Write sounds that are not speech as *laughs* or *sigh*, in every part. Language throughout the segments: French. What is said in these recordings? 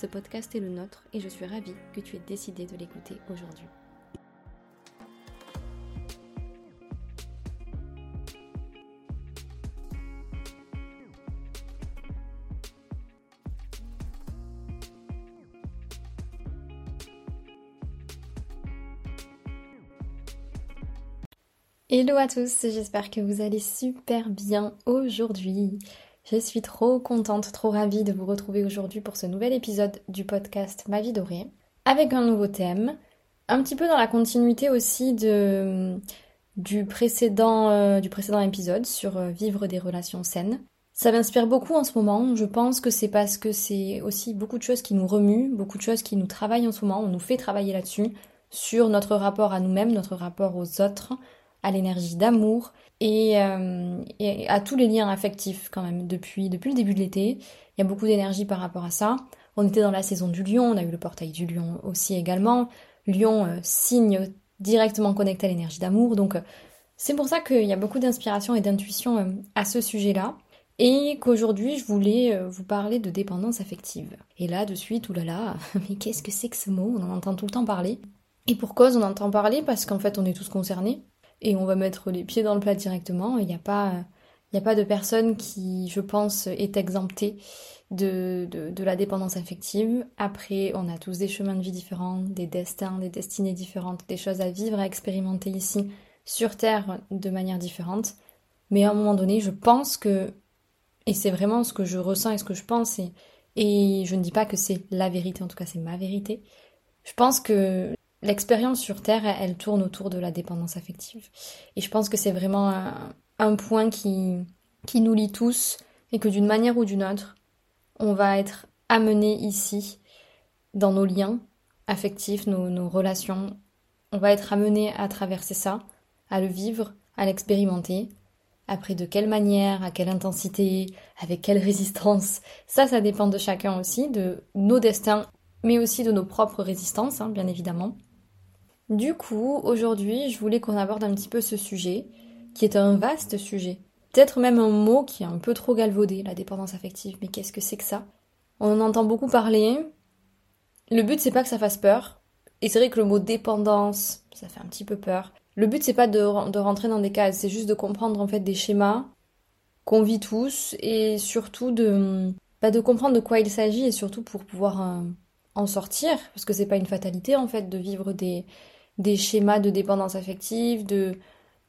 Ce podcast est le nôtre et je suis ravie que tu aies décidé de l'écouter aujourd'hui. Hello à tous, j'espère que vous allez super bien aujourd'hui. Je suis trop contente, trop ravie de vous retrouver aujourd'hui pour ce nouvel épisode du podcast Ma vie dorée, avec un nouveau thème, un petit peu dans la continuité aussi de, du, précédent, euh, du précédent épisode sur euh, vivre des relations saines. Ça m'inspire beaucoup en ce moment, je pense que c'est parce que c'est aussi beaucoup de choses qui nous remuent, beaucoup de choses qui nous travaillent en ce moment, on nous fait travailler là-dessus, sur notre rapport à nous-mêmes, notre rapport aux autres, à l'énergie d'amour euh, et, à tous les liens affectifs quand même. Depuis, depuis le début de l'été, il y a beaucoup d'énergie par rapport à ça. On était dans la saison du lion, on a eu le portail du lion aussi également. Lion, euh, signe directement connecté à l'énergie d'amour. Donc euh, c'est pour ça qu'il y a beaucoup d'inspiration et d'intuition à ce sujet-là. Et qu'aujourd'hui, je voulais vous parler de dépendance affective. Et là, de suite, oulala, *laughs* mais qu'est-ce que c'est que ce mot? On en entend tout le temps parler. Et pour cause, on entend parler parce qu'en fait, on est tous concernés et on va mettre les pieds dans le plat directement. Il n'y a pas, il a pas de personne qui, je pense, est exemptée de, de, la dépendance affective. Après, on a tous des chemins de vie différents, des destins, des destinées différentes, des choses à vivre, à expérimenter ici sur Terre de manière différente. Mais à un moment donné, je pense que, et c'est vraiment ce que je ressens et ce que je pense, et je ne dis pas que c'est la vérité, en tout cas c'est ma vérité, je pense que L'expérience sur Terre, elle, tourne autour de la dépendance affective. Et je pense que c'est vraiment un, point qui, qui nous lie tous et que d'une manière ou d'une autre, on va être amené ici dans nos liens affectifs, nos, nos relations. On va être amené à traverser ça, à le vivre, à l'expérimenter. Après, de quelle manière, à quelle intensité, avec quelle résistance, ça, ça dépend de chacun aussi, de nos destins, mais aussi de nos propres résistances, hein, bien évidemment. Du coup, aujourd'hui, je voulais qu'on aborde un petit peu ce sujet, qui est un vaste sujet. Peut-être même un mot qui est un peu trop galvaudé, la dépendance affective. Mais qu'est-ce que c'est que ça? On en entend beaucoup parler. Le but, c'est pas que ça fasse peur. Et c'est vrai que le mot dépendance, ça fait un petit peu peur. Le but, c'est pas de, rentrer dans des cases, c'est juste de comprendre en fait des schémas qu'on vit tous et surtout de, bah, de comprendre de quoi il s'agit et surtout pour pouvoir euh, en sortir, parce que c'est pas une fatalité en fait de vivre des, des schémas de dépendance affective, de,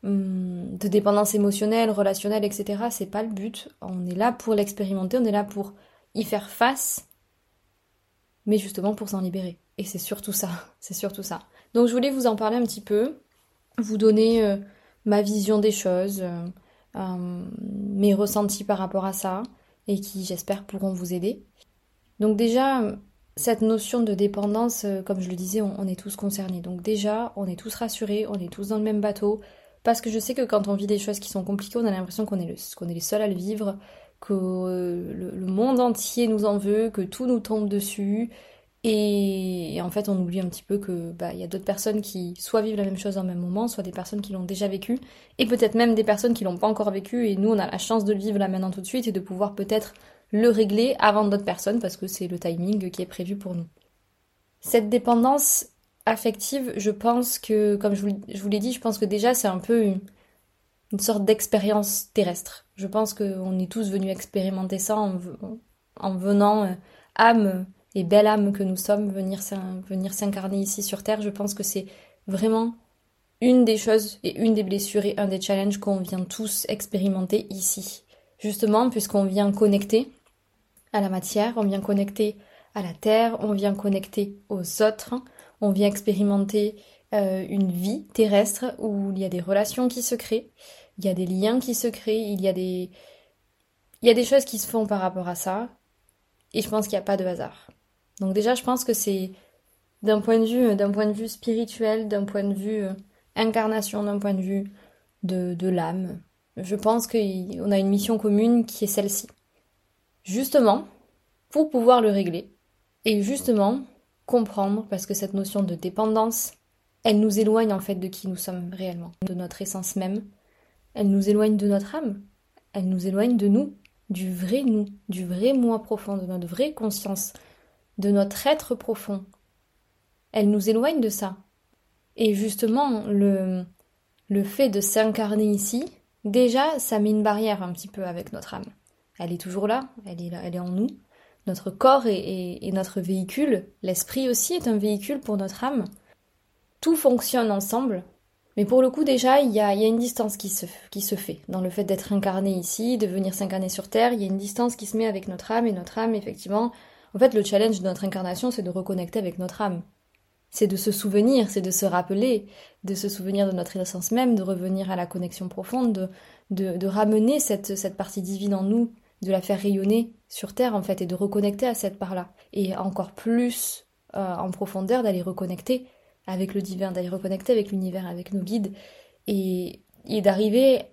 hum, de dépendance émotionnelle, relationnelle, etc. C'est pas le but. On est là pour l'expérimenter, on est là pour y faire face, mais justement pour s'en libérer. Et c'est surtout ça, *laughs* c'est surtout ça. Donc je voulais vous en parler un petit peu, vous donner euh, ma vision des choses, euh, euh, mes ressentis par rapport à ça, et qui j'espère pourront vous aider. Donc déjà, cette notion de dépendance, euh, comme je le disais, on, est tous concernés. Donc déjà, on est tous rassurés, on est tous dans le même bateau. Parce que je sais que quand on vit des choses qui sont compliquées, on a l'impression qu'on est, est les seuls à le vivre, que euh, le, monde entier nous en veut, que tout nous tombe dessus. Et, en fait, on oublie un petit peu que bah, y a d'autres personnes qui soit vivent la même chose en même moment, soit des personnes qui l'ont déjà vécu, et peut-être même des personnes qui l'ont pas encore vécu. Et nous, on a la chance de le vivre là maintenant tout de suite et de pouvoir peut-être le régler avant d'autres personnes parce que c'est le timing qui est prévu pour nous. Cette dépendance affective, je pense que, comme je vous, l'ai dit, je pense que déjà c'est un peu une, sorte d'expérience terrestre. Je pense qu'on est tous venus expérimenter ça en, en venant euh, âme et belle âme que nous sommes venir s'incarner ici sur Terre. Je pense que c'est vraiment une des choses et une des blessures et un des challenges qu'on vient tous expérimenter ici. Justement, puisqu'on vient connecter à la matière, on vient connecter à la terre, on vient connecter aux autres, on vient expérimenter euh, une vie terrestre où il y a des relations qui se créent, il y a des liens qui se créent, il y a des il y a des choses qui se font par rapport à ça et je pense qu'il n'y a pas de hasard. Donc déjà, je pense que c'est d'un point de vue, d'un point de vue spirituel, d'un point de vue euh, incarnation, d'un point de vue de, de l'âme, je pense qu'on a une mission commune qui est celle-ci. Justement, pour pouvoir le régler, et justement comprendre, parce que cette notion de dépendance, elle nous éloigne en fait de qui nous sommes réellement, de notre essence même, elle nous éloigne de notre âme, elle nous éloigne de nous, du vrai nous, du vrai moi profond, de notre vraie conscience, de notre être profond. Elle nous éloigne de ça. Et justement, le, le fait de s'incarner ici, déjà, ça met une barrière un petit peu avec notre âme. Elle est toujours là, elle est là, elle est en nous. Notre corps est, notre véhicule, l'esprit aussi est un véhicule pour notre âme. Tout fonctionne ensemble, mais pour le coup, déjà, il y a, une distance qui se, fait dans le fait d'être incarné ici, de venir s'incarner sur Terre. Il y a une distance qui se met avec notre âme, et notre âme, effectivement. En fait, le challenge de notre incarnation, c'est de reconnecter avec notre âme. C'est de se souvenir, c'est de se rappeler, de se souvenir de notre essence même, de revenir à la connexion profonde, de, ramener cette partie divine en nous, de la faire rayonner sur Terre, en fait, et de reconnecter à cette part-là. Et encore plus euh, en profondeur, d'aller reconnecter avec le divin, d'aller reconnecter avec l'univers, avec nos guides, et, d'arriver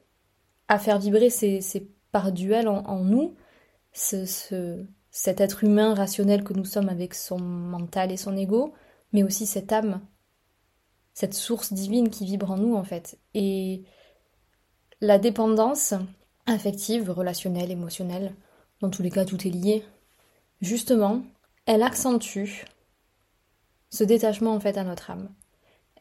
à faire vibrer ces, parts duelles en, nous, ce, cet être humain rationnel que nous sommes avec son mental et son ego, mais aussi cette âme, cette source divine qui vibre en nous en fait. Et la dépendance affective, relationnelle, émotionnelle, dans tous les cas tout est lié, justement, elle accentue ce détachement en fait à notre âme.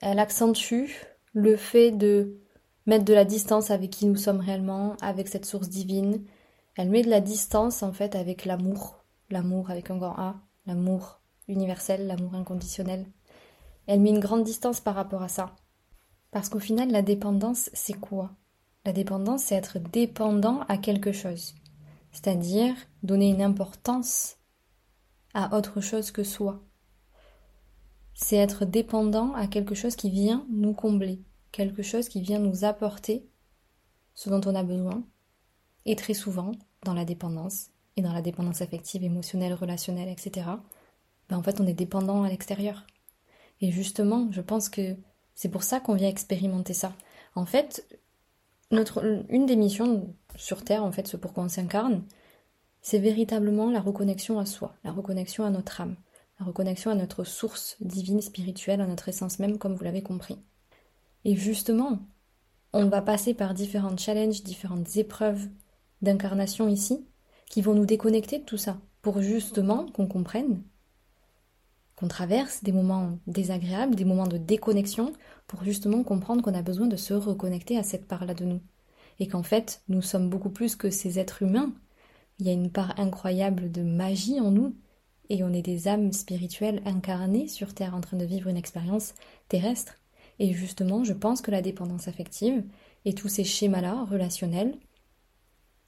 Elle accentue le fait de mettre de la distance avec qui nous sommes réellement, avec cette source divine. Elle met de la distance en fait avec l'amour, l'amour avec un grand A, l'amour universel, l'amour inconditionnel. Elle met une grande distance par rapport à ça. Parce qu'au final, la dépendance, c'est quoi? La dépendance, c'est être dépendant à quelque chose. C'est-à-dire donner une importance à autre chose que soi c'est être dépendant à quelque chose qui vient nous combler, quelque chose qui vient nous apporter ce dont on a besoin. Et très souvent, dans la dépendance, et dans la dépendance affective, émotionnelle, relationnelle, etc., ben en fait, on est dépendant à l'extérieur. Et justement, je pense que c'est pour ça qu'on vient expérimenter ça. En fait, une des missions sur Terre, en fait, ce pourquoi on s'incarne, c'est véritablement la reconnexion à soi, la reconnexion à notre âme la reconnexion à notre source divine, spirituelle, à notre essence même, comme vous l'avez compris. Et justement, on va passer par différents challenges, différentes épreuves d'incarnation ici, qui vont nous déconnecter de tout ça, pour justement qu'on comprenne qu'on traverse des moments désagréables, des moments de déconnexion, pour justement comprendre qu'on a besoin de se reconnecter à cette part-là de nous. Et qu'en fait, nous sommes beaucoup plus que ces êtres humains. Il y a une part incroyable de magie en nous, et on est des âmes spirituelles incarnées sur Terre en train de vivre une expérience terrestre. Et justement, je pense que la dépendance affective et tous ces schémas-là relationnels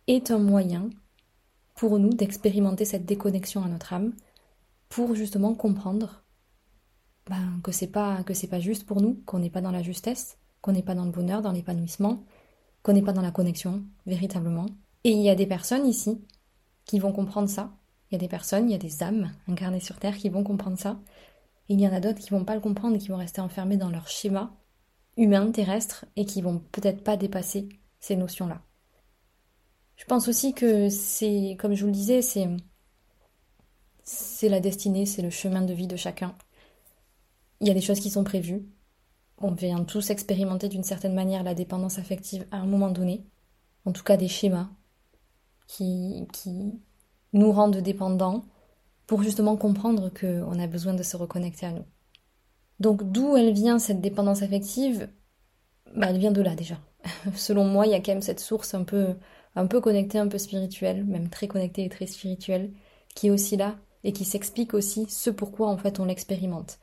est un moyen pour nous d'expérimenter cette déconnexion à notre âme pour justement comprendre ben, que c'est pas que c'est pas juste pour nous, qu'on n'est pas dans la justesse, qu'on n'est pas dans le bonheur, dans l'épanouissement, qu'on n'est pas dans la connexion véritablement. Et il y a des personnes ici qui vont comprendre ça il y a des personnes, il y a des âmes incarnées sur Terre qui vont comprendre ça. Et il y en a d'autres qui vont pas le comprendre et qui vont rester enfermés dans leur schéma humain, terrestre, et qui vont peut-être pas dépasser ces notions-là. Je pense aussi que c'est, comme je vous le disais, c'est, c'est la destinée, c'est le chemin de vie de chacun. Il y a des choses qui sont prévues. On vient tous expérimenter d'une certaine manière la dépendance affective à un moment donné. En tout cas, des schémas qui, nous rendent dépendants pour justement comprendre qu'on a besoin de se reconnecter à nous. Donc d'où elle vient cette dépendance affective? Bah, Elle vient de là déjà. *laughs* Selon moi, il y a quand même cette source un peu, un peu connectée, un peu spirituelle, même très connectée et très spirituelle, qui est aussi là et qui s'explique aussi ce pourquoi en fait on l'expérimente.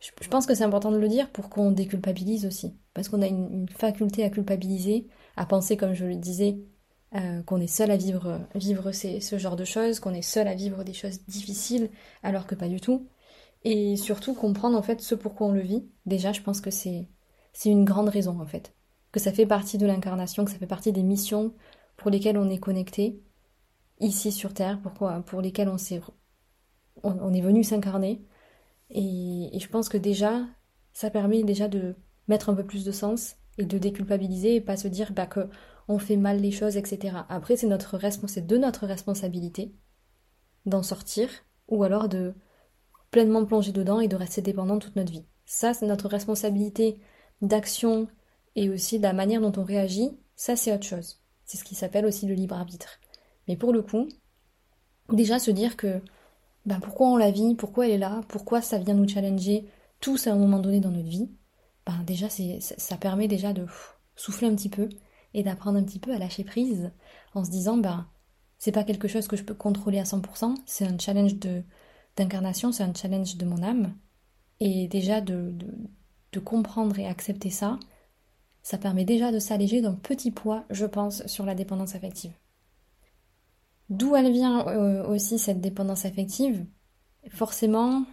Je pense que c'est important de le dire pour qu'on déculpabilise aussi, parce qu'on a une, faculté à culpabiliser, à penser, comme je le disais, euh, qu'on est seul à vivre, vivre ce genre de choses, qu'on est seul à vivre des choses difficiles, alors que pas du tout. Et surtout comprendre en fait ce pourquoi on le vit. Déjà, je pense que c'est c'est une grande raison en fait, que ça fait partie de l'incarnation, que ça fait partie des missions pour lesquelles on est connecté ici sur Terre, pourquoi, pour lesquelles on s'est on, est venu s'incarner. Et, je pense que déjà, ça permet déjà de mettre un peu plus de sens et de déculpabiliser et pas se dire bah, que on fait mal les choses, etc. Après, c'est notre c'est de notre responsabilité d'en sortir ou alors de pleinement plonger dedans et de rester dépendant toute notre vie. Ça, c'est notre responsabilité d'action et aussi de la manière dont on réagit. Ça, c'est autre chose. C'est ce qui s'appelle aussi le libre arbitre. Mais pour le coup, déjà se dire que ben pourquoi on la vit, pourquoi elle est là, pourquoi ça vient nous challenger? Tous à un moment donné dans notre vie, ben déjà c'est, ça permet déjà de souffler un petit peu et d'apprendre un petit peu à lâcher prise en se disant ben c'est pas quelque chose que je peux contrôler à 100%, c'est un challenge de, d'incarnation, c'est un challenge de mon âme. Et déjà de, de comprendre et accepter ça, ça permet déjà de s'alléger d'un petit poids, je pense, sur la dépendance affective. D'où elle vient euh, aussi cette dépendance affective Forcément,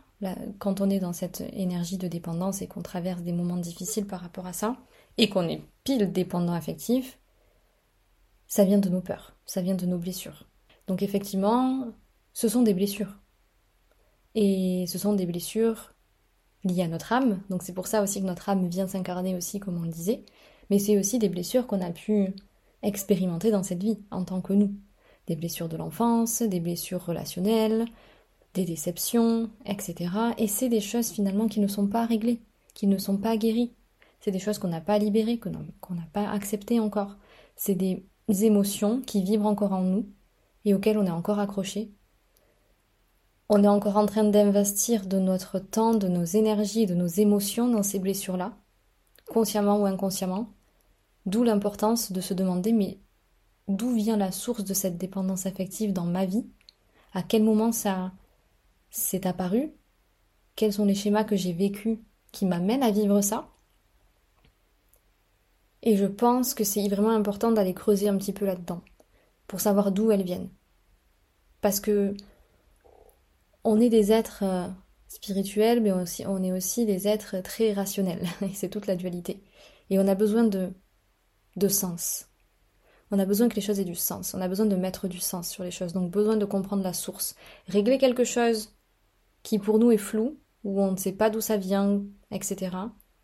quand on est dans cette énergie de dépendance et qu'on traverse des moments difficiles par rapport à ça, et qu'on est pile dépendant affectif, ça vient de nos peurs, ça vient de nos blessures. Donc effectivement, ce sont des blessures. Et ce sont des blessures liées à notre âme, donc c'est pour ça aussi que notre âme vient s'incarner aussi, comme on le disait, mais c'est aussi des blessures qu'on a pu expérimenter dans cette vie en tant que nous des blessures de l'enfance, des blessures relationnelles, des déceptions, etc. Et c'est des choses finalement qui ne sont pas réglées, qui ne sont pas guéries. C'est des choses qu'on n'a pas libérées, qu'on n'a pas acceptées encore. C'est des émotions qui vibrent encore en nous et auxquelles on est encore accroché. On est encore en train d'investir de notre temps, de nos énergies, de nos émotions dans ces blessures-là, consciemment ou inconsciemment. D'où l'importance de se demander mais d'où vient la source de cette dépendance affective dans ma vie, à quel moment ça s'est apparu, quels sont les schémas que j'ai vécus qui m'amènent à vivre ça? Et je pense que c'est vraiment important d'aller creuser un petit peu là-dedans, pour savoir d'où elles viennent. Parce que on est des êtres euh, spirituels, mais on est aussi des êtres très rationnels, *laughs* et c'est toute la dualité. Et on a besoin de, de sens, on a besoin que les choses aient du sens, on a besoin de mettre du sens sur les choses, donc besoin de comprendre la source. Régler quelque chose qui pour nous est flou, où on ne sait pas d'où ça vient, etc.,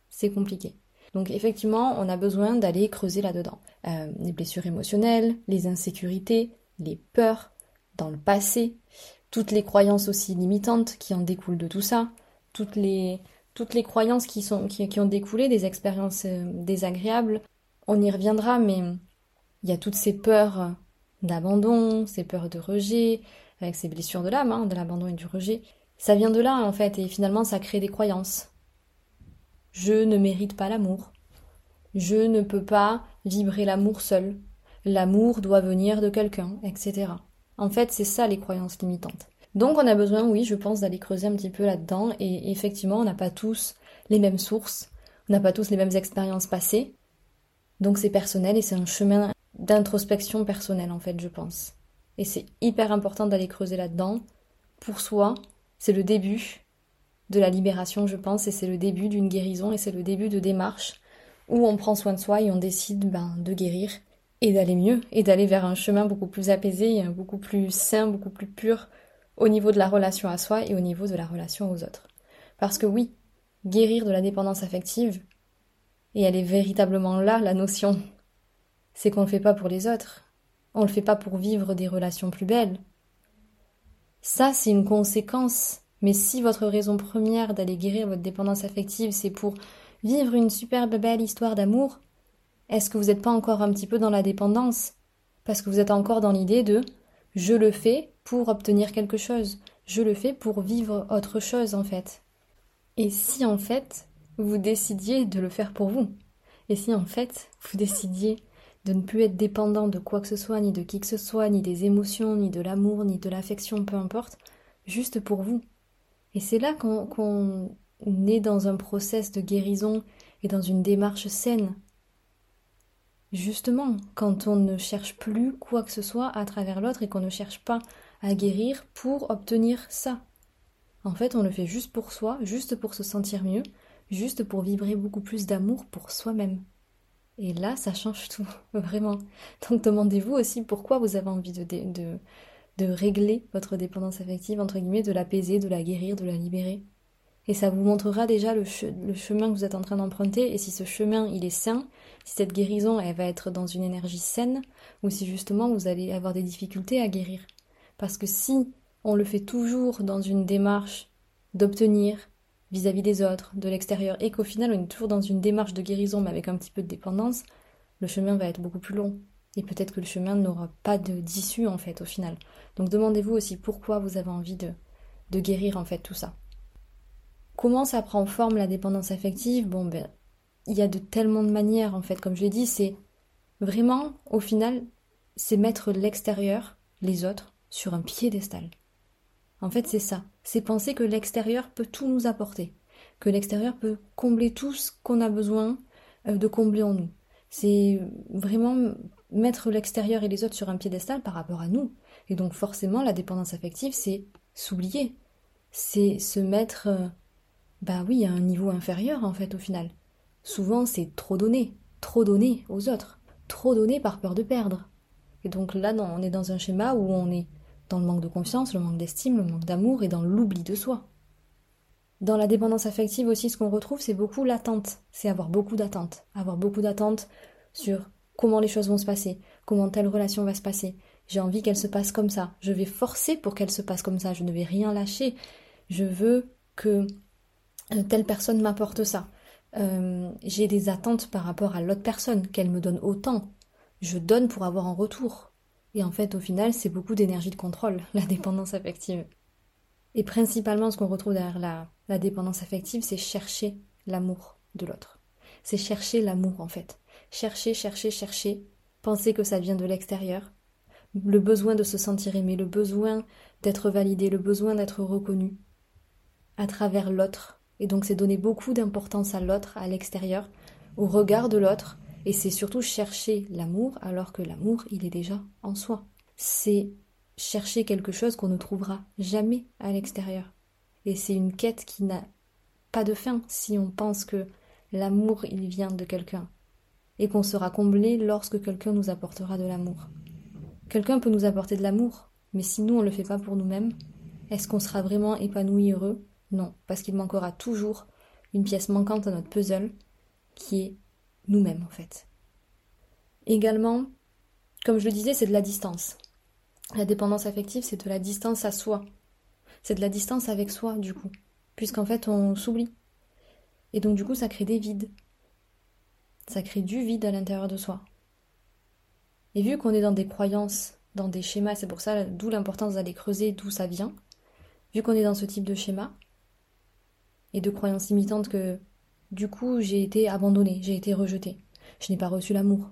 c'est compliqué. Donc effectivement, on a besoin d'aller creuser là-dedans. Euh, les blessures émotionnelles, les insécurités, les peurs dans le passé, toutes les croyances aussi limitantes qui en découlent de tout ça, toutes les, toutes les croyances qui, sont, qui, qui ont découlé des expériences euh, désagréables. On y reviendra, mais il y a toutes ces peurs d'abandon, ces peurs de rejet, avec ces blessures de l'âme, hein, de l'abandon et du rejet. Ça vient de là, en fait, et finalement, ça crée des croyances. Je ne mérite pas l'amour. Je ne peux pas vibrer l'amour seul. L'amour doit venir de quelqu'un, etc. En fait, c'est ça les croyances limitantes. Donc on a besoin, oui, je pense, d'aller creuser un petit peu là-dedans, et effectivement, on n'a pas tous les mêmes sources, on n'a pas tous les mêmes expériences passées, donc c'est personnel et c'est un chemin d'introspection personnelle en fait, je pense. Et c'est hyper important d'aller creuser là-dedans. Pour soi, c'est le début de la libération, je pense, et c'est le début d'une guérison, et c'est le début de démarche où on prend soin de soi et on décide ben, de guérir et d'aller mieux, et d'aller vers un chemin beaucoup plus apaisé, beaucoup plus sain, beaucoup plus pur au niveau de la relation à soi et au niveau de la relation aux autres. Parce que oui, guérir de la dépendance affective, et elle est véritablement là, la notion c'est qu'on ne le fait pas pour les autres. On ne le fait pas pour vivre des relations plus belles. Ça, c'est une conséquence. Mais si votre raison première d'aller guérir votre dépendance affective, c'est pour vivre une superbe belle histoire d'amour, est-ce que vous n'êtes pas encore un petit peu dans la dépendance? Parce que vous êtes encore dans l'idée de je le fais pour obtenir quelque chose, je le fais pour vivre autre chose en fait. Et si en fait vous décidiez de le faire pour vous? Et si en fait vous décidiez de ne plus être dépendant de quoi que ce soit, ni de qui que ce soit, ni des émotions, ni de l'amour, ni de l'affection, peu importe, juste pour vous. Et c'est là qu'on est dans un process de guérison et dans une démarche saine. Justement, quand on ne cherche plus quoi que ce soit à travers l'autre et qu'on ne cherche pas à guérir pour obtenir ça. En fait, on le fait juste pour soi, juste pour se sentir mieux, juste pour vibrer beaucoup plus d'amour pour soi-même. Et là, ça change tout, *laughs* vraiment. Donc demandez-vous aussi pourquoi vous avez envie de, régler votre dépendance affective, entre guillemets, de l'apaiser, de la guérir, de la libérer. Et ça vous montrera déjà le, chemin que vous êtes en train d'emprunter, et si ce chemin il est sain, si cette guérison elle va être dans une énergie saine, ou si justement vous allez avoir des difficultés à guérir. Parce que si on le fait toujours dans une démarche d'obtenir vis-à-vis des autres, de l'extérieur, et qu'au final on est toujours dans une démarche de guérison mais avec un petit peu de dépendance, le chemin va être beaucoup plus long. Et peut-être que le chemin n'aura pas d'issue en fait au final. Donc demandez-vous aussi pourquoi vous avez envie de, de guérir en fait tout ça. Comment ça prend forme la dépendance affective? Bon ben il y a de tellement de manières en fait, comme je l'ai dit, c'est vraiment au final c'est mettre l'extérieur, les autres, sur un piédestal. En fait, c'est ça. C'est penser que l'extérieur peut tout nous apporter, que l'extérieur peut combler tout ce qu'on a besoin euh, de combler en nous. C'est vraiment mettre l'extérieur et les autres sur un piédestal par rapport à nous. Et donc forcément, la dépendance affective, c'est s'oublier. C'est se mettre, euh, bah oui, à un niveau inférieur en fait au final. Souvent, c'est trop donné, trop donné aux autres, trop donné par peur de perdre. Et donc là, on est dans un schéma où on est dans le manque de confiance, le manque d'estime, le manque d'amour et dans l'oubli de soi. Dans la dépendance affective aussi, ce qu'on retrouve, c'est beaucoup l'attente. C'est avoir beaucoup d'attentes. Avoir beaucoup d'attentes sur comment les choses vont se passer, comment telle relation va se passer. J'ai envie qu'elle se passe comme ça. Je vais forcer pour qu'elle se passe comme ça. Je ne vais rien lâcher. Je veux que euh, telle personne m'apporte ça. Euh, j'ai des attentes par rapport à l'autre personne, qu'elle me donne autant. Je donne pour avoir en retour. Et en fait, au final, c'est beaucoup d'énergie de contrôle, *laughs* la dépendance affective. Et principalement, ce qu'on retrouve derrière la, dépendance affective, c'est chercher l'amour de l'autre. C'est chercher l'amour, en fait. Chercher, chercher, chercher. Penser que ça vient de l'extérieur. Le besoin de se sentir aimé, le besoin d'être validé, le besoin d'être reconnu à travers l'autre. Et donc, c'est donner beaucoup d'importance à l'autre, à l'extérieur, au regard de l'autre, et c'est surtout chercher l'amour alors que l'amour, il est déjà en soi. C'est chercher quelque chose qu'on ne trouvera jamais à l'extérieur. Et c'est une quête qui n'a pas de fin si on pense que l'amour, il vient de quelqu'un. Et qu'on sera comblé lorsque quelqu'un nous apportera de l'amour. Quelqu'un peut nous apporter de l'amour, mais si nous on ne le fait pas pour nous-mêmes, est-ce qu'on sera vraiment épanoui, heureux? Non, parce qu'il manquera toujours une pièce manquante à notre puzzle, qui est nous-mêmes en fait. Également, comme je le disais, c'est de la distance. La dépendance affective, c'est de la distance à soi. C'est de la distance avec soi, du coup. Puisqu'en fait, on s'oublie. Et donc, du coup, ça crée des vides. Ça crée du vide à l'intérieur de soi. Et vu qu'on est dans des croyances, dans des schémas, c'est pour ça, d'où l'importance d'aller creuser d'où ça vient. Vu qu'on est dans ce type de schéma, et de croyances limitantes que du coup, j'ai été abandonnée, j'ai été rejetée. Je n'ai pas reçu l'amour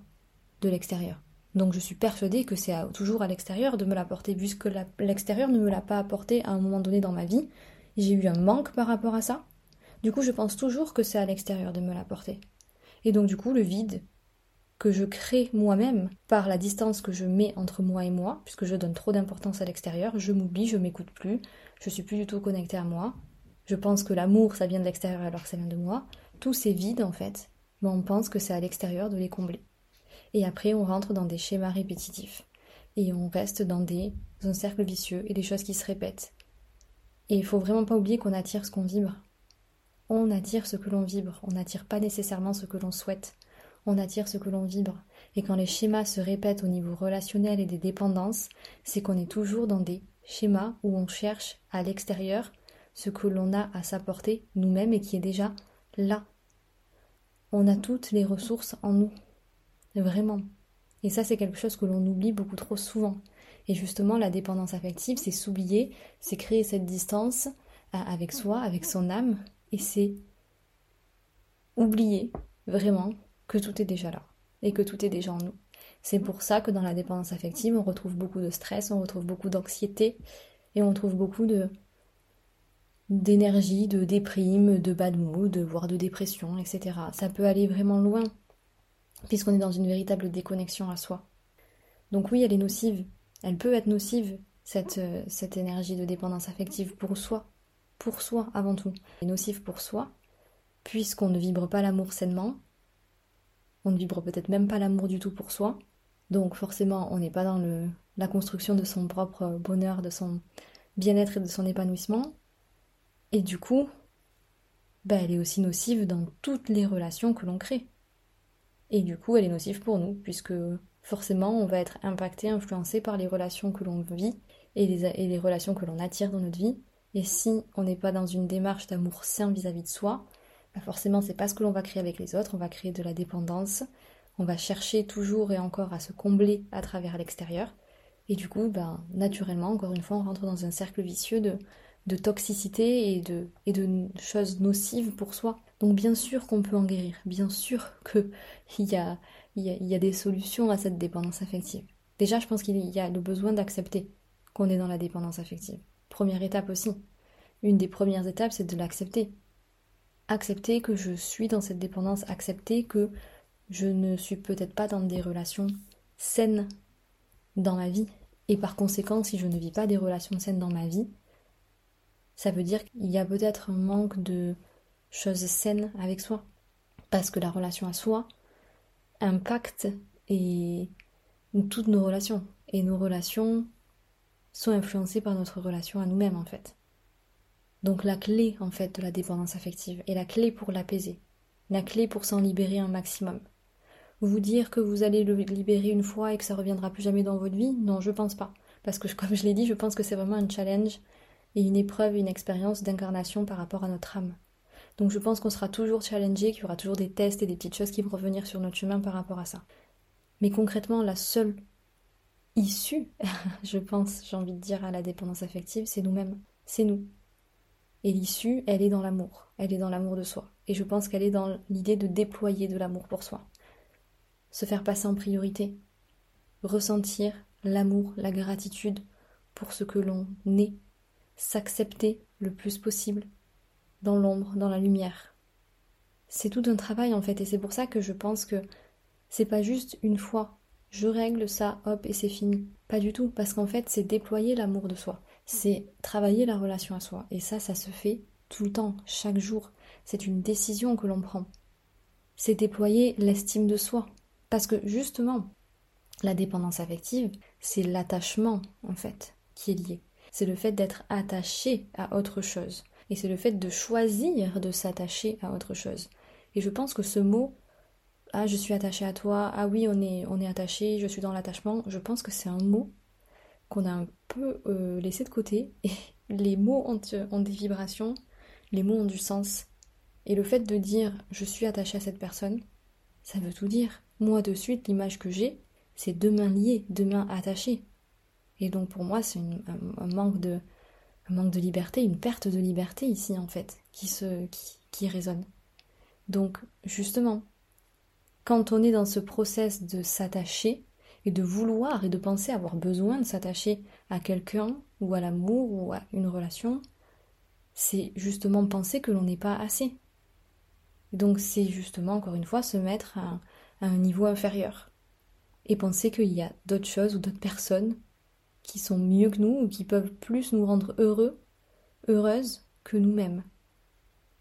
de l'extérieur. Donc je suis persuadée que c'est toujours à l'extérieur de me l'apporter, puisque l'extérieur ne me l'a pas apporté à un moment donné dans ma vie. J'ai eu un manque par rapport à ça. Du coup, je pense toujours que c'est à l'extérieur de me l'apporter. Et donc, du coup, le vide que je crée moi-même par la distance que je mets entre moi et moi, puisque je donne trop d'importance à l'extérieur, je m'oublie, je m'écoute plus, je suis plus du tout connectée à moi. Je pense que l'amour, ça vient de l'extérieur alors que ça vient de moi tous ces vides, en fait, ben, on pense que c'est à l'extérieur de les combler. Et après, on rentre dans des schémas répétitifs. Et on reste dans des un cercle vicieux et des choses qui se répètent. Et il faut vraiment pas oublier qu'on attire ce qu'on vibre. On attire ce que l'on vibre. On n'attire pas nécessairement ce que l'on souhaite. On attire ce que l'on vibre. Et quand les schémas se répètent au niveau relationnel et des dépendances, c'est qu'on est toujours dans des schémas où on cherche à l'extérieur ce que l'on a à s'apporter nous-mêmes et qui est déjà là. On a toutes les ressources en nous. Vraiment. Et ça, c'est quelque chose que l'on oublie beaucoup trop souvent. Et justement, la dépendance affective, c'est s'oublier, c'est créer cette distance euh, avec soi, avec son âme, et c'est oublier vraiment que tout est déjà là, et que tout est déjà en nous. C'est pour ça que dans la dépendance affective, on retrouve beaucoup de stress, on retrouve beaucoup d'anxiété, et on trouve beaucoup de, d'énergie, de déprime, de bad mood, voire de dépression, etc. Ça peut aller vraiment loin, puisqu'on est dans une véritable déconnexion à soi. Donc oui, elle est nocive. Elle peut être nocive, cette, euh, cette énergie de dépendance affective pour soi. Pour soi avant tout. Elle est nocive pour soi, puisqu'on ne vibre pas l'amour sainement. On ne vibre peut-être même pas l'amour du tout pour soi. Donc forcément, on n'est pas dans le, la construction de son propre bonheur, de son bien-être et de son épanouissement. Et du coup, bah, elle est aussi nocive dans toutes les relations que l'on crée. Et du coup, elle est nocive pour nous, puisque forcément, on va être impacté, influencé par les relations que l'on vit et les, relations que l'on attire dans notre vie. Et si on n'est pas dans une démarche d'amour sain vis-à-vis de soi, bah forcément, c'est pas ce que l'on va créer avec les autres, on va créer de la dépendance, on va chercher toujours et encore à se combler à travers l'extérieur. Et du coup, ben, naturellement, encore une fois, on rentre dans un cercle vicieux de, de toxicité et de, et de choses nocives pour soi. Donc bien sûr qu'on peut en guérir, bien sûr qu'il *laughs* y y a des solutions à cette dépendance affective. Déjà, je pense qu'il y a le besoin d'accepter qu'on est dans la dépendance affective. Première étape aussi. Une des premières étapes, c'est de l'accepter. Accepter que je suis dans cette dépendance, accepter que je ne suis peut-être pas dans des relations saines dans ma vie. Et par conséquent, si je ne vis pas des relations saines dans ma vie, ça veut dire qu'il y a peut-être un manque de choses saines avec soi. Parce que la relation à soi impacte et toutes nos relations. Et nos relations sont influencées par notre relation à nous-mêmes en fait. Donc la clé en fait de la dépendance affective et la clé pour l'apaiser, la clé pour s'en libérer un maximum. Vous dire que vous allez le libérer une fois et que ça reviendra plus jamais dans votre vie, non, je pense pas. Parce que *laughs* comme je l'ai dit, je pense que c'est vraiment un challenge et une épreuve, une expérience d'incarnation par rapport à notre âme. Donc je pense qu'on sera toujours challengé, qu'il y aura toujours des tests et des petites choses qui vont revenir sur notre chemin par rapport à ça. Mais concrètement, la seule issue, *laughs* je pense, j'ai envie de dire, à la dépendance affective, c'est nous-mêmes. C'est nous. Et l'issue, elle est dans l'amour. Elle est dans l'amour de soi. Et je pense qu'elle est dans l'idée de déployer de l'amour pour soi. Se faire passer en priorité. Ressentir l'amour, la gratitude pour ce que l'on est. S'accepter le plus possible dans l'ombre, dans la lumière. C'est tout un travail en fait, et c'est pour ça que je pense que c'est pas juste une fois, je règle ça, hop, et c'est fini. Pas du tout, parce qu'en fait, c'est déployer l'amour de soi, c'est travailler la relation à soi, et ça, ça se fait tout le temps, chaque jour. C'est une décision que l'on prend. C'est déployer l'estime de soi, parce que justement, la dépendance affective, c'est l'attachement en fait qui est lié. C'est le fait d'être attaché à autre chose et c'est le fait de choisir de s'attacher à autre chose. Et je pense que ce mot ah je suis attaché à toi, ah oui on est on est attaché, je suis dans l'attachement, je pense que c'est un mot qu'on a un peu euh, laissé de côté *laughs* et les mots ont, ont des vibrations, les mots ont du sens. Et le fait de dire je suis attaché à cette personne, ça veut tout dire. Moi de suite l'image que j'ai, c'est deux mains liées, deux mains attachées. Et donc pour moi c'est un manque de liberté, une perte de liberté ici en fait, qui, résonne. Donc justement, quand on est dans ce process de s'attacher et de vouloir et de penser avoir besoin de s'attacher à quelqu'un ou à l'amour ou à une relation, c'est justement penser que l'on n'est pas assez. Donc c'est justement encore une fois se mettre à un niveau inférieur et penser qu'il y a d'autres choses ou d'autres personnes qui sont mieux que nous ou qui peuvent plus nous rendre heureux, heureuses que nous-mêmes.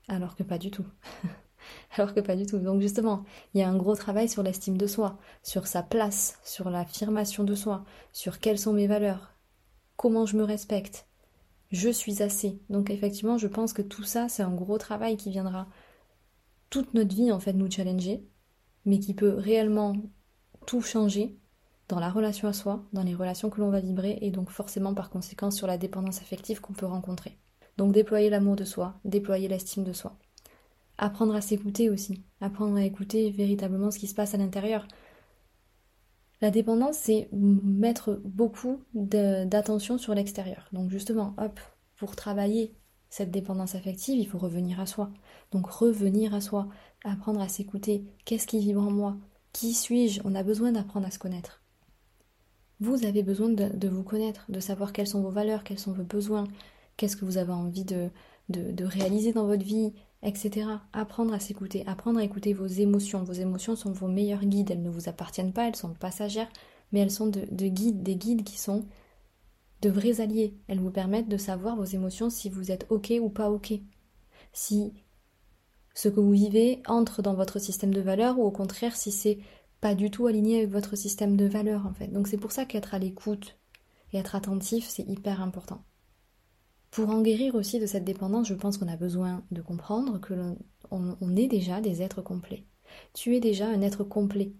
Alors que pas du tout. *laughs* Alors que pas du tout. Donc justement, il y a un gros travail sur l'estime de soi, sur sa place, sur l'affirmation de soi, sur quelles sont mes valeurs, comment je me respecte, je suis assez. Donc effectivement, je pense que tout ça, c'est un gros travail qui viendra toute notre vie en fait nous challenger, mais qui peut réellement tout changer dans la relation à soi, dans les relations que l'on va vibrer et donc forcément par conséquent sur la dépendance affective qu'on peut rencontrer. Donc déployer l'amour de soi, déployer l'estime de soi. Apprendre à s'écouter aussi, apprendre à écouter véritablement ce qui se passe à l'intérieur. La dépendance, c'est mettre beaucoup d'attention sur l'extérieur. Donc justement, hop, pour travailler cette dépendance affective, il faut revenir à soi. Donc revenir à soi, apprendre à s'écouter. Qu'est-ce qui vibre en moi? Qui suis-je? On a besoin d'apprendre à se connaître. Vous avez besoin de, vous connaître, de savoir quelles sont vos valeurs, quels sont vos besoins, qu'est-ce que vous avez envie de, de, réaliser dans votre vie, etc. Apprendre à s'écouter, apprendre à écouter vos émotions. Vos émotions sont vos meilleurs guides, elles ne vous appartiennent pas, elles sont passagères, mais elles sont de, de guides, des guides qui sont de vrais alliés. Elles vous permettent de savoir vos émotions si vous êtes OK ou pas OK. Si ce que vous vivez entre dans votre système de valeurs ou au contraire si c'est pas du tout aligné avec votre système de valeurs en fait. Donc c'est pour ça qu'être à l'écoute et être attentif, c'est hyper important. Pour en guérir aussi de cette dépendance, je pense qu'on a besoin de comprendre que l'on est déjà des êtres complets. Tu es déjà un être complet,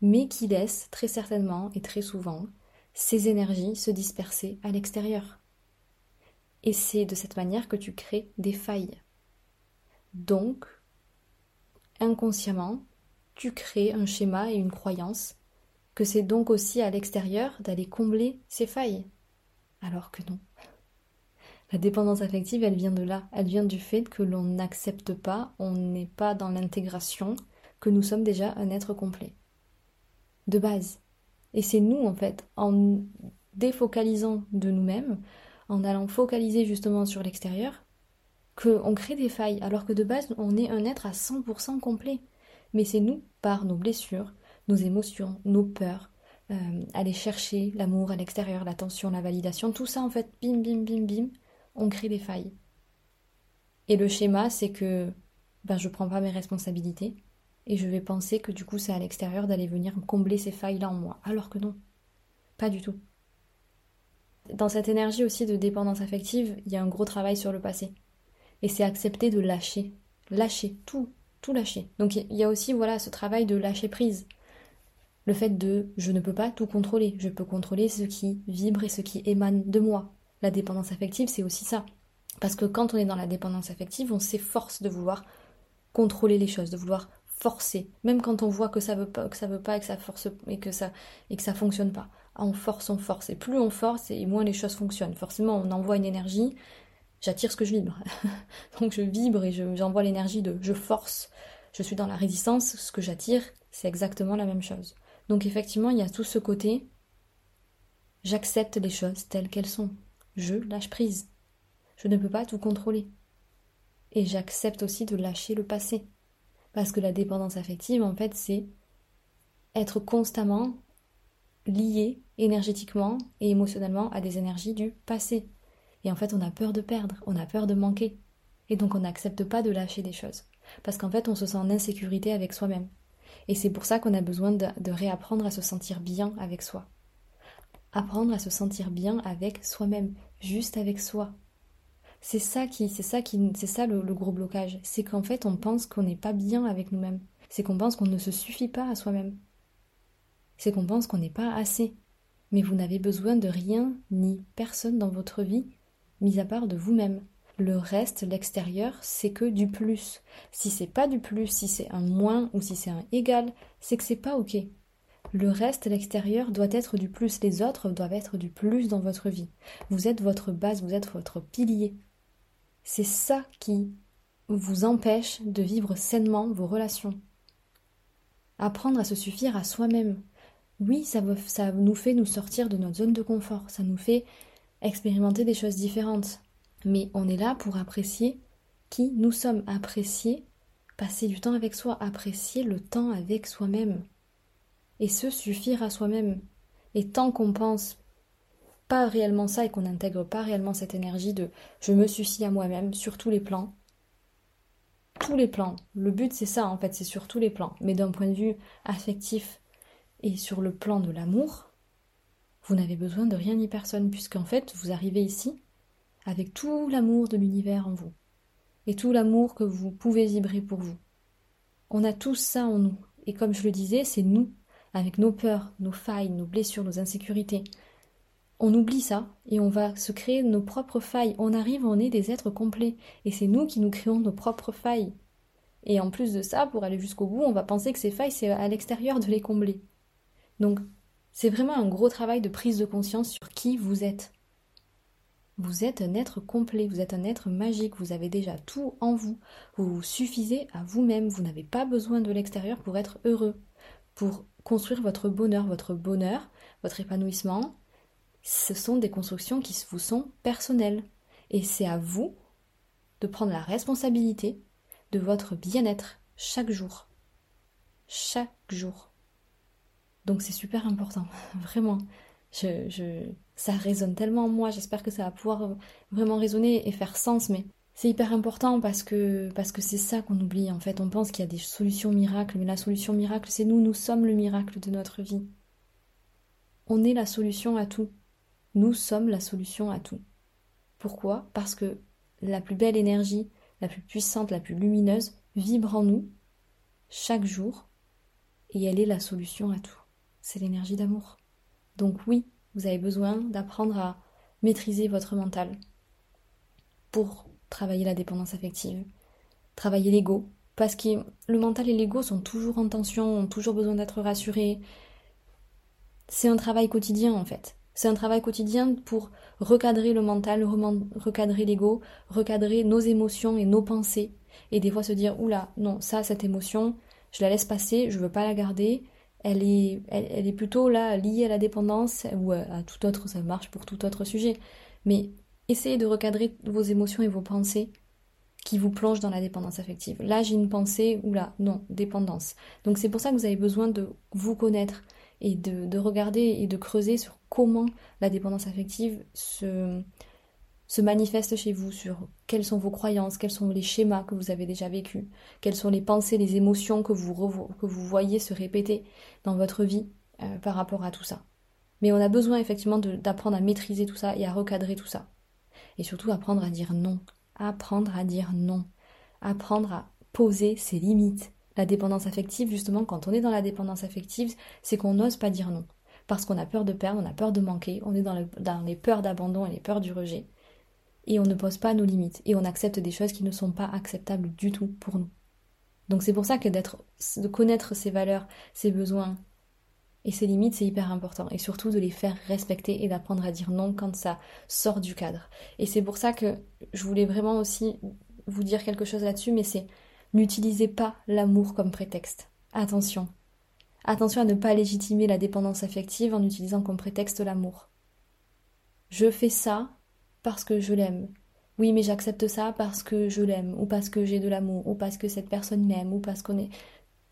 mais qui laisse très certainement et très souvent ses énergies se disperser à l'extérieur. Et c'est de cette manière que tu crées des failles. Donc, inconsciemment, tu crées un schéma et une croyance que c'est donc aussi à l'extérieur d'aller combler ces failles. Alors que non. La dépendance affective, elle vient de là. Elle vient du fait que l'on n'accepte pas, on n'est pas dans l'intégration, que nous sommes déjà un être complet. De base. Et c'est nous, en fait, en défocalisant de nous-mêmes, en allant focaliser justement sur l'extérieur, qu'on crée des failles, alors que de base, on est un être à 100% complet. Mais c'est nous, par nos blessures, nos émotions, nos peurs, euh, aller chercher l'amour à l'extérieur, l'attention, la validation, tout ça en fait, bim, bim, bim, bim, on crée des failles. Et le schéma, c'est que ben, je prends pas mes responsabilités et je vais penser que du coup c'est à l'extérieur d'aller venir combler ces failles-là en moi. Alors que non, pas du tout. Dans cette énergie aussi de dépendance affective, il y a un gros travail sur le passé. Et c'est accepter de lâcher. Lâcher tout, tout lâcher. Donc il y a aussi voilà ce travail de lâcher prise. Le fait de je ne peux pas tout contrôler, je peux contrôler ce qui vibre et ce qui émane de moi. La dépendance affective, c'est aussi ça. Parce que quand on est dans la dépendance affective, on s'efforce de vouloir contrôler les choses, de vouloir forcer, même quand on voit que ça veut pas, que ça veut pas, et que ça force et que ça et que ça fonctionne pas. On force, on force, et plus on force, et moins les choses fonctionnent. Forcément, on envoie une énergie, j'attire ce que je vibre. *laughs* Donc je vibre et j'envoie l'énergie de je force, je suis dans la résistance, ce que j'attire, c'est exactement la même chose. Donc effectivement, il y a tout ce côté, j'accepte les choses telles qu'elles sont. Je lâche prise. Je ne peux pas tout contrôler. Et j'accepte aussi de lâcher le passé. Parce que la dépendance affective, en fait, c'est être constamment lié énergétiquement et émotionnellement à des énergies du passé. Et en fait, on a peur de perdre, on a peur de manquer. Et donc, on n'accepte pas de lâcher des choses. Parce qu'en fait, on se sent en insécurité avec soi-même. Et c'est pour ça qu'on a besoin de, réapprendre à se sentir bien avec soi. Apprendre à se sentir bien avec soi-même, juste avec soi. C'est ça qui, c'est ça qui, c'est ça le gros blocage. C'est qu'en fait, on pense qu'on n'est pas bien avec nous-mêmes. C'est qu'on pense qu'on ne se suffit pas à soi-même. C'est qu'on pense qu'on n'est pas assez. Mais vous n'avez besoin de rien ni personne dans votre vie mis à part de vous-même. Le reste, l'extérieur, c'est que du plus. Si c'est pas du plus, si c'est un moins ou si c'est un égal, c'est que c'est pas ok. Le reste, l'extérieur, doit être du plus. Les autres doivent être du plus dans votre vie. Vous êtes votre base, vous êtes votre pilier. C'est ça qui vous empêche de vivre sainement vos relations. Apprendre à se suffire à soi-même. Oui, ça, nous fait nous sortir de notre zone de confort, ça nous fait expérimenter des choses différentes. Mais on est là pour apprécier qui nous sommes, apprécier, passer du temps avec soi, apprécier le temps avec soi-même. Et se suffire à soi-même. Et tant qu'on pense pas réellement ça et qu'on n'intègre pas réellement cette énergie de je me suffis à moi-même sur tous les plans, tous les plans. Le but c'est ça en fait, c'est sur tous les plans. Mais d'un point de vue affectif et sur le plan de l'amour, vous n'avez besoin de rien ni personne, puisqu'en fait, vous arrivez ici avec tout l'amour de l'univers en vous, et tout l'amour que vous pouvez vibrer pour vous. On a tous ça en nous, et comme je le disais, c'est nous, avec nos peurs, nos failles, nos blessures, nos insécurités. On oublie ça, et on va se créer nos propres failles. On arrive, on est des êtres complets, et c'est nous qui nous créons nos propres failles. Et en plus de ça, pour aller jusqu'au bout, on va penser que ces failles, c'est à l'extérieur de les combler. Donc, c'est vraiment un gros travail de prise de conscience sur qui vous êtes. Vous êtes un être complet, vous êtes un être magique, vous avez déjà tout en vous. Vous suffisez à vous-même, vous n'avez pas besoin de l'extérieur pour être heureux, pour construire votre bonheur, votre bonheur, votre épanouissement. Ce sont des constructions qui vous sont personnelles. Et c'est à vous de prendre la responsabilité de votre bien-être chaque jour. Chaque jour. Donc c'est super important, *laughs* vraiment. Ça résonne tellement en moi, j'espère que ça va pouvoir vraiment résonner et faire sens, mais C'est hyper important parce que c'est ça qu'on oublie en fait. On pense qu'il y a des solutions miracles, mais la solution miracle, c'est nous. Nous sommes le miracle de notre vie. On est la solution à tout. Nous sommes la solution à tout. Pourquoi? Parce que la plus belle énergie, la plus puissante, la plus lumineuse vibre en nous chaque jour et elle est la solution à tout. C'est l'énergie d'amour. Donc oui, vous avez besoin d'apprendre à maîtriser votre mental pour travailler la dépendance affective, travailler l'ego, parce que le mental et l'ego sont toujours en tension, ont toujours besoin d'être rassurés. C'est un travail quotidien en fait. C'est un travail quotidien pour recadrer le mental, recadrer l'ego, recadrer nos émotions et nos pensées. Et des fois se dire, oula, non, ça, cette émotion, je la laisse passer, je veux pas la garder. Elle est, plutôt là liée à la dépendance ou à, tout autre, ça marche pour tout autre sujet. Mais essayez de recadrer vos émotions et vos pensées qui vous plongent dans la dépendance affective. Là, j'ai une pensée, oula, non, dépendance. Donc c'est pour ça que vous avez besoin de vous connaître, et de, regarder et de creuser sur comment la dépendance affective se, se manifeste chez vous, sur quelles sont vos croyances, quels sont les schémas que vous avez déjà vécus, quelles sont les pensées, les émotions que vous, que vous voyez se répéter dans votre vie euh, par rapport à tout ça. Mais on a besoin effectivement d'apprendre à maîtriser tout ça et à recadrer tout ça. Et surtout apprendre à dire non. Apprendre à dire non. Apprendre à poser ses limites la dépendance affective, justement, quand on est dans la dépendance affective, c'est qu'on n'ose pas dire non. Parce qu'on a peur de perdre, on a peur de manquer, on est dans, les peurs d'abandon et les peurs du rejet. Et on ne pose pas nos limites. Et on accepte des choses qui ne sont pas acceptables du tout pour nous. Donc c'est pour ça que de connaître ses valeurs, ses besoins et ses limites, c'est hyper important. Et surtout de les faire respecter et d'apprendre à dire non quand ça sort du cadre. Et c'est pour ça que je voulais vraiment aussi vous dire quelque chose là-dessus, mais c'est N'utilisez pas l'amour comme prétexte. Attention. Attention à ne pas légitimer la dépendance affective en utilisant comme prétexte l'amour. Je fais ça parce que je l'aime. Oui, mais j'accepte ça parce que je l'aime, ou parce que j'ai de l'amour, ou parce que cette personne m'aime, ou parce qu'on est.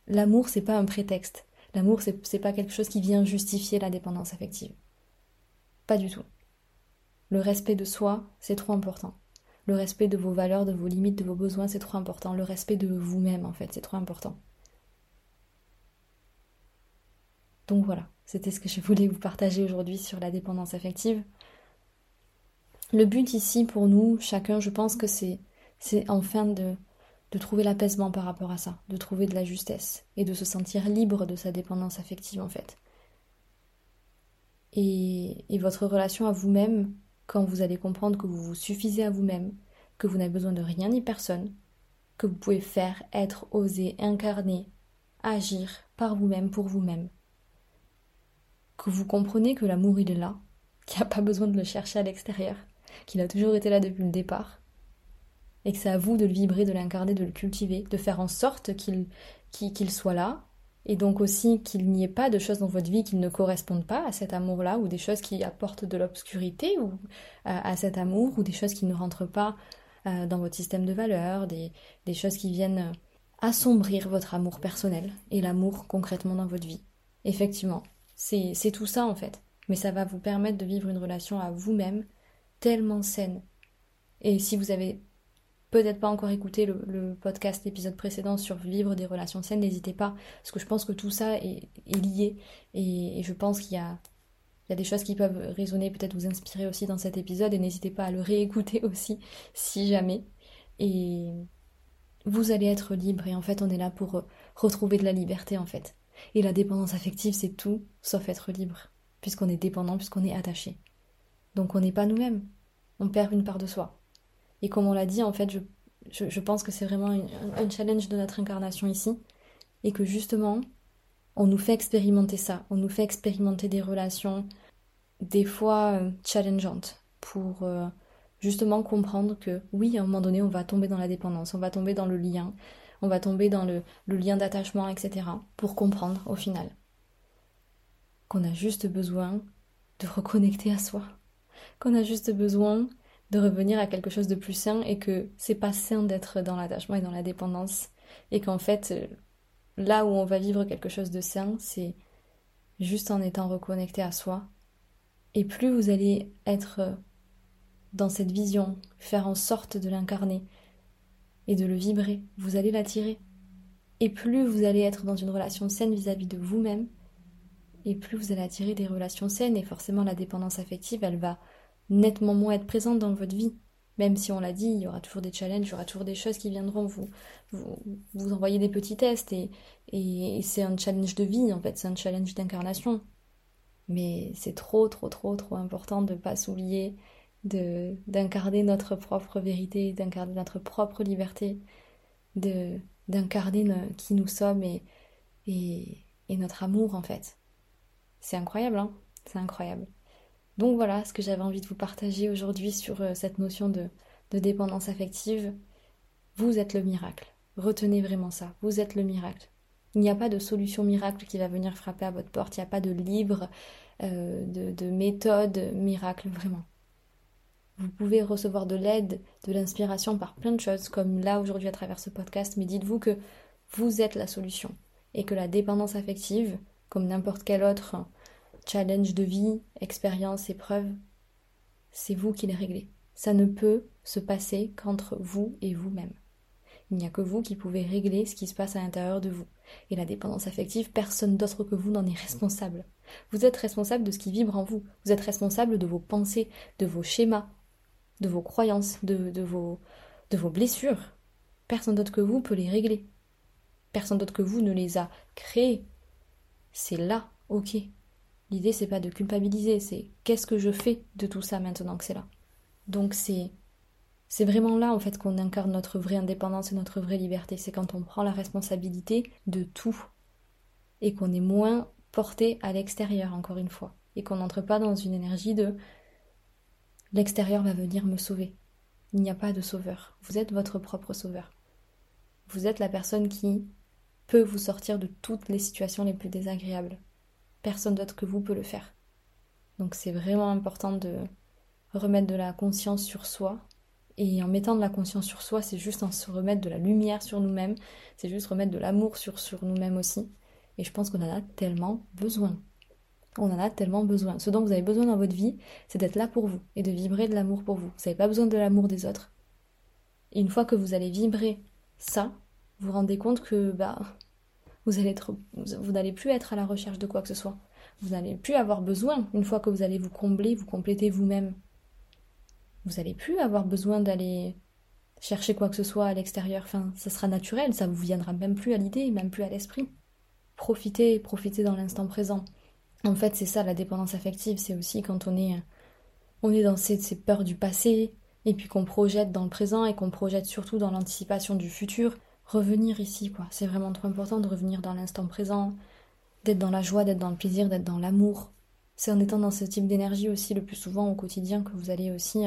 L'amour, c'est pas un prétexte. L'amour, c'est pas quelque chose qui vient justifier la dépendance affective. Pas du tout. Le respect de soi, c'est trop important. Le respect de vos valeurs, de vos limites, de vos besoins, c'est trop important. Le respect de vous-même, en fait, c'est trop important. Donc voilà, c'était ce que je voulais vous partager aujourd'hui sur la dépendance affective. Le but ici pour nous, chacun, je pense que c'est, c'est enfin de, de trouver l'apaisement par rapport à ça, de trouver de la justesse et de se sentir libre de sa dépendance affective en fait. Et, et votre relation à vous-même, quand vous allez comprendre que vous vous suffisez à vous-même, que vous n'avez besoin de rien ni personne, que vous pouvez faire, être, oser, incarner, agir par vous-même pour vous-même. Que vous comprenez que l'amour il est là, *laughs* qu'il n'y a pas besoin de le chercher à l'extérieur, qu'il a toujours été là depuis le départ, et que c'est à vous de le vibrer, de l'incarner, de le cultiver, de faire en sorte qu'il soit là, et donc aussi qu'il n'y ait pas de choses dans votre vie qui ne correspondent pas à cet amour-là, ou des choses qui apportent de l'obscurité ou à, cet amour, ou des choses qui ne rentrent pas euh, dans votre système de valeurs, des, des choses qui viennent assombrir votre amour personnel et l'amour concrètement dans votre vie. Effectivement, c'est tout ça en fait, mais ça va vous permettre de vivre une relation à vous-même tellement saine. Et si vous avez peut-être pas encore écouté le, podcast, l'épisode précédent sur vivre des relations saines, n'hésitez pas, parce que je pense que tout ça est, lié, et, je pense qu'il y a, il y a des choses qui peuvent résonner, peut-être vous inspirer aussi dans cet épisode, et n'hésitez pas à le réécouter *laughs* aussi, si jamais. Et vous allez être libre, et en fait, on est là pour retrouver de la liberté, en fait. Et la dépendance affective, c'est tout sauf être libre, puisqu'on est dépendant, puisqu'on est attaché. Donc on n'est pas nous-mêmes, on perd une part de soi. Et comme on l'a dit, en fait, je, pense que c'est vraiment un, challenge de notre incarnation ici. Et que justement, on nous fait expérimenter ça. On nous fait expérimenter des relations, des fois euh, challengeantes, pour euh, justement comprendre que oui, à un moment donné, on va tomber dans la dépendance, on va tomber dans le lien, on va tomber dans le, le lien d'attachement, etc. Pour comprendre au final qu'on a juste besoin de reconnecter à soi, qu'on a juste besoin de revenir à quelque chose de plus sain et que c'est pas sain d'être dans l'attachement et dans la dépendance et qu'en fait euh, là où on va vivre quelque chose de sain c'est juste en étant reconnecté à soi et plus vous allez être euh, dans cette vision, faire en sorte de l'incarner et de le vibrer, vous allez l'attirer. Et plus vous allez être dans une relation saine vis-à-vis de vous-même, et plus vous allez attirer des relations saines, et forcément la dépendance affective, elle va nettement moins être présente dans votre vie. Même si on l'a dit, il y aura toujours des challenges, il y aura toujours des choses qui viendront vous, vous, vous envoyer des petits tests, et, et c'est un challenge de vie, en fait, c'est un challenge d'incarnation. Mais c'est trop, trop, trop, trop important de ne pas s'oublier, d'incarner notre propre vérité, d'incarner notre propre liberté, de d'incarner qui nous sommes et, et, et, notre amour en fait. C'est incroyable, hein C'est incroyable. Donc voilà ce que j'avais envie de vous partager aujourd'hui sur euh, cette notion de, dépendance affective. Vous êtes le miracle. Retenez vraiment ça. Vous êtes le miracle. Il n'y a pas de solution miracle qui va venir frapper à votre porte. Il n'y a pas de livre, euh, de, de méthode miracle, vraiment. Vous pouvez recevoir de l'aide, de l'inspiration par plein de choses, comme là aujourd'hui à travers ce podcast, mais dites-vous que vous êtes la solution et que la dépendance affective, comme n'importe quel autre challenge de vie, expérience, épreuve, c'est vous qui les réglez. Ça ne peut se passer qu'entre vous et vous-même. Il n'y a que vous qui pouvez régler ce qui se passe à l'intérieur de vous. Et la dépendance affective, personne d'autre que vous n'en est responsable. Vous êtes responsable de ce qui vibre en vous. Vous êtes responsable de vos pensées, de vos schémas, de vos croyances, de, vos, vos blessures. Personne d'autre que vous peut les régler. Personne d'autre que vous ne les a créées. C'est là, ok. L'idée, c'est pas de culpabiliser, c'est qu'est-ce que je fais de tout ça maintenant que c'est là. Donc c'est c'est vraiment là en fait qu'on incarne notre vraie indépendance et notre vraie liberté. C'est quand on prend la responsabilité de tout et qu'on est moins porté à l'extérieur encore une fois et qu'on n'entre pas dans une énergie de l'extérieur va venir me sauver. Il n'y a pas de sauveur. Vous êtes votre propre sauveur. Vous êtes la personne qui peut vous sortir de toutes les situations les plus désagréables. Personne d'autre que vous peut le faire. Donc c'est vraiment important de remettre de la conscience sur soi et en mettant de la conscience sur soi, c'est juste en se remettre de la lumière sur nous-mêmes, c'est juste remettre de l'amour sur, nous-mêmes aussi. Et je pense qu'on en a tellement besoin. On en a tellement besoin. Ce dont vous avez besoin dans votre vie, c'est d'être là pour vous et de vibrer de l'amour pour vous. Vous n'avez pas besoin de l'amour des autres. Et une fois que vous allez vibrer ça, vous vous rendez compte que bah, vous allez être, vous n'allez plus être à la recherche de quoi que ce soit. Vous n'allez plus avoir besoin, une fois que vous allez vous combler, vous compléter vous-même vous n'allez plus avoir besoin d'aller chercher quoi que ce soit à l'extérieur. Enfin, ça sera naturel, ça vous viendra même plus à l'idée, même plus à l'esprit. Profitez, profitez dans l'instant présent. En fait, c'est ça la dépendance affective, c'est aussi quand on est, on est dans ces, ces peurs du passé, et puis qu'on projette dans le présent et qu'on projette surtout dans l'anticipation du futur. Revenir ici, quoi. C'est vraiment trop important de revenir dans l'instant présent, d'être dans la joie, d'être dans le plaisir, d'être dans l'amour. C'est en étant dans ce type d'énergie aussi le plus souvent au quotidien que vous allez aussi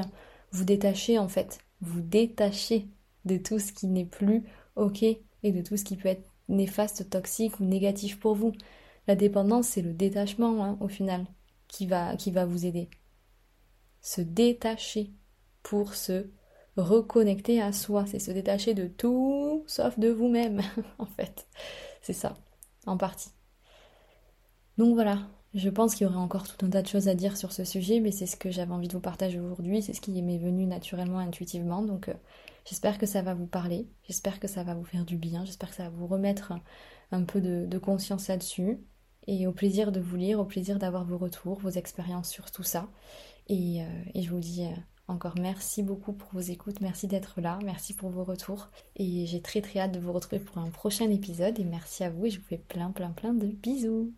vous détacher en fait, vous détacher de tout ce qui n'est plus ok et de tout ce qui peut être néfaste, toxique ou négatif pour vous. La dépendance, c'est le détachement hein, au final qui va, qui va vous aider. Se détacher pour se reconnecter à soi, c'est se détacher de tout sauf de vous-même *laughs* en fait. C'est ça, en partie. Donc voilà, je pense qu'il y aurait encore tout un tas de choses à dire sur ce sujet, mais c'est ce que j'avais envie de vous partager aujourd'hui, c'est ce qui m'est venu naturellement, intuitivement. Donc euh, j'espère que ça va vous parler, j'espère que ça va vous faire du bien, j'espère que ça va vous remettre un, peu de, conscience là-dessus. Et au plaisir de vous lire, au plaisir d'avoir vos retours, vos expériences sur tout ça. Et, euh, je vous dis euh, encore merci beaucoup pour vos écoutes, merci d'être là, merci pour vos retours. Et j'ai très très hâte de vous retrouver pour un prochain épisode. Et merci à vous et je vous fais plein plein plein de bisous.